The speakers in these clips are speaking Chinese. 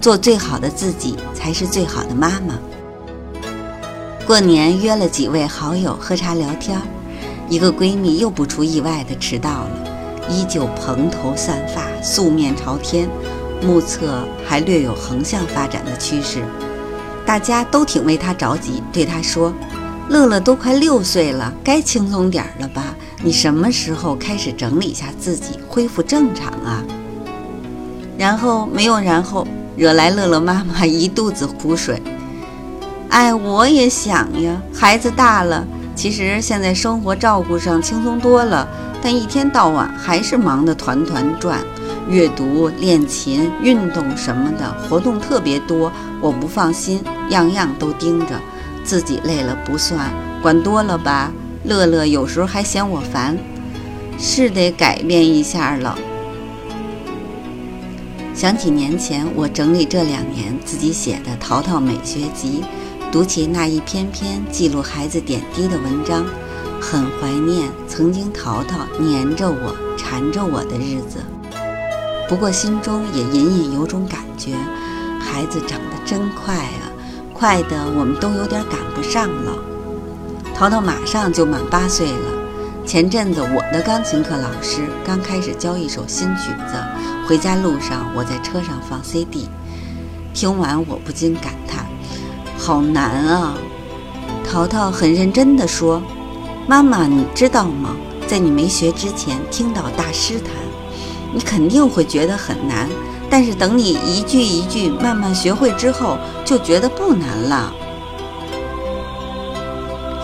做最好的自己才是最好的妈妈。过年约了几位好友喝茶聊天，一个闺蜜又不出意外的迟到了，依旧蓬头散发、素面朝天，目测还略有横向发展的趋势。大家都挺为她着急，对她说：“乐乐都快六岁了，该轻松点了吧？你什么时候开始整理一下自己，恢复正常啊？”然后没有然后。惹来乐乐妈妈一肚子苦水。哎，我也想呀，孩子大了，其实现在生活照顾上轻松多了，但一天到晚还是忙得团团转，阅读、练琴、运动什么的活动特别多，我不放心，样样都盯着，自己累了不算，管多了吧？乐乐有时候还嫌我烦，是得改变一下了。想起年前我整理这两年自己写的《淘淘美学集》，读起那一篇篇记录孩子点滴的文章，很怀念曾经淘淘黏着我、缠着我的日子。不过心中也隐隐有种感觉，孩子长得真快啊，快的我们都有点赶不上了。淘淘马上就满八岁了。前阵子，我的钢琴课老师刚开始教一首新曲子，回家路上我在车上放 CD，听完我不禁感叹：好难啊！淘淘很认真地说：“妈妈，你知道吗？在你没学之前，听到大师弹，你肯定会觉得很难，但是等你一句一句慢慢学会之后，就觉得不难了。”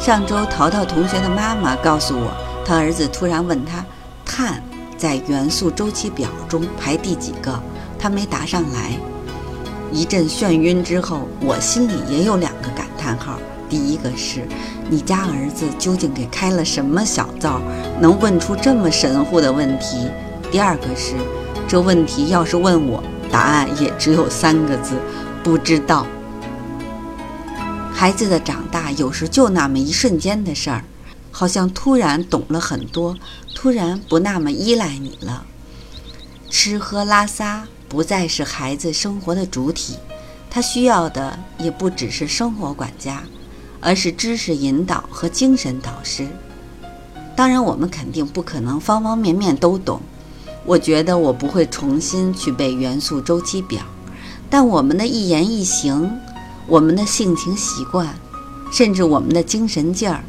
上周，淘淘同学的妈妈告诉我。他儿子突然问他：“碳在元素周期表中排第几个？”他没答上来。一阵眩晕之后，我心里也有两个感叹号：第一个是，你家儿子究竟给开了什么小灶，能问出这么神乎的问题？第二个是，这问题要是问我，答案也只有三个字：不知道。孩子的长大，有时就那么一瞬间的事儿。好像突然懂了很多，突然不那么依赖你了。吃喝拉撒不再是孩子生活的主体，他需要的也不只是生活管家，而是知识引导和精神导师。当然，我们肯定不可能方方面面都懂。我觉得我不会重新去背元素周期表，但我们的一言一行，我们的性情习惯，甚至我们的精神劲儿。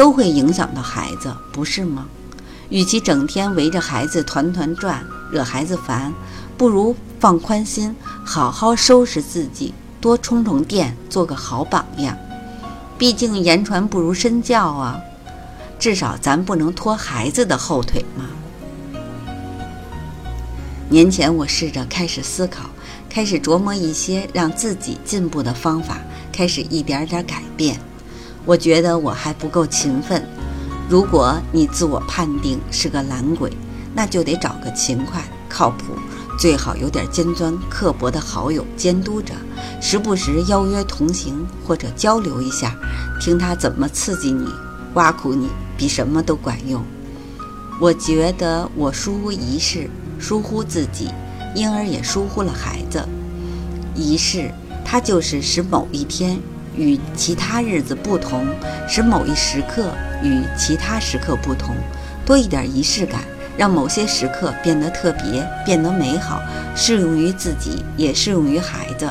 都会影响到孩子，不是吗？与其整天围着孩子团团转，惹孩子烦，不如放宽心，好好收拾自己，多充充电，做个好榜样。毕竟言传不如身教啊，至少咱不能拖孩子的后腿嘛。年前我试着开始思考，开始琢磨一些让自己进步的方法，开始一点点改变。我觉得我还不够勤奋。如果你自我判定是个懒鬼，那就得找个勤快、靠谱、最好有点尖酸刻薄的好友监督着，时不时邀约同行或者交流一下，听他怎么刺激你、挖苦你，比什么都管用。我觉得我疏忽仪式，疏忽自己，因而也疏忽了孩子。仪式，它就是使某一天。与其他日子不同，使某一时刻与其他时刻不同，多一点仪式感，让某些时刻变得特别，变得美好，适用于自己，也适用于孩子。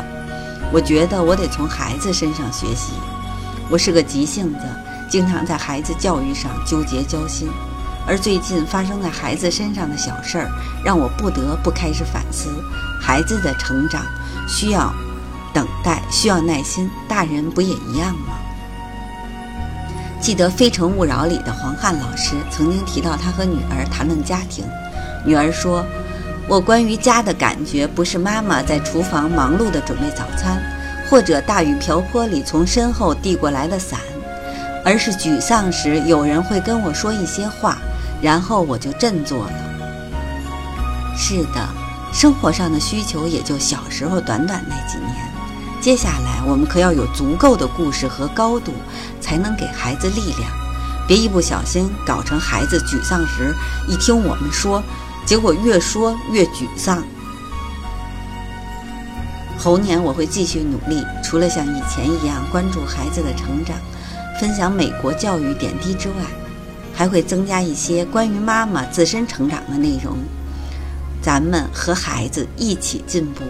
我觉得我得从孩子身上学习。我是个急性子，经常在孩子教育上纠结焦心，而最近发生在孩子身上的小事儿，让我不得不开始反思：孩子的成长需要。等待需要耐心，大人不也一样吗？记得《非诚勿扰》里的黄汉老师曾经提到，他和女儿谈论家庭。女儿说：“我关于家的感觉，不是妈妈在厨房忙碌地准备早餐，或者大雨瓢泼里从身后递过来的伞，而是沮丧时有人会跟我说一些话，然后我就振作了。是的，生活上的需求也就小时候短短那几年。接下来我们可要有足够的故事和高度，才能给孩子力量。别一不小心搞成孩子沮丧时一听我们说，结果越说越沮丧。猴年我会继续努力，除了像以前一样关注孩子的成长，分享美国教育点滴之外，还会增加一些关于妈妈自身成长的内容。咱们和孩子一起进步，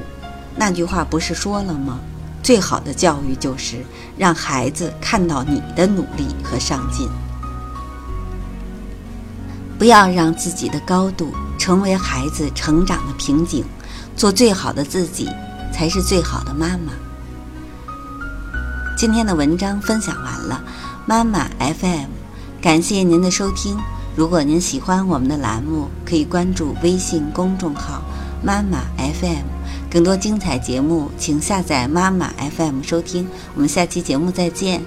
那句话不是说了吗？最好的教育就是让孩子看到你的努力和上进。不要让自己的高度成为孩子成长的瓶颈，做最好的自己。才是最好的妈妈。今天的文章分享完了，妈妈 FM，感谢您的收听。如果您喜欢我们的栏目，可以关注微信公众号“妈妈 FM”，更多精彩节目，请下载妈妈 FM 收听。我们下期节目再见。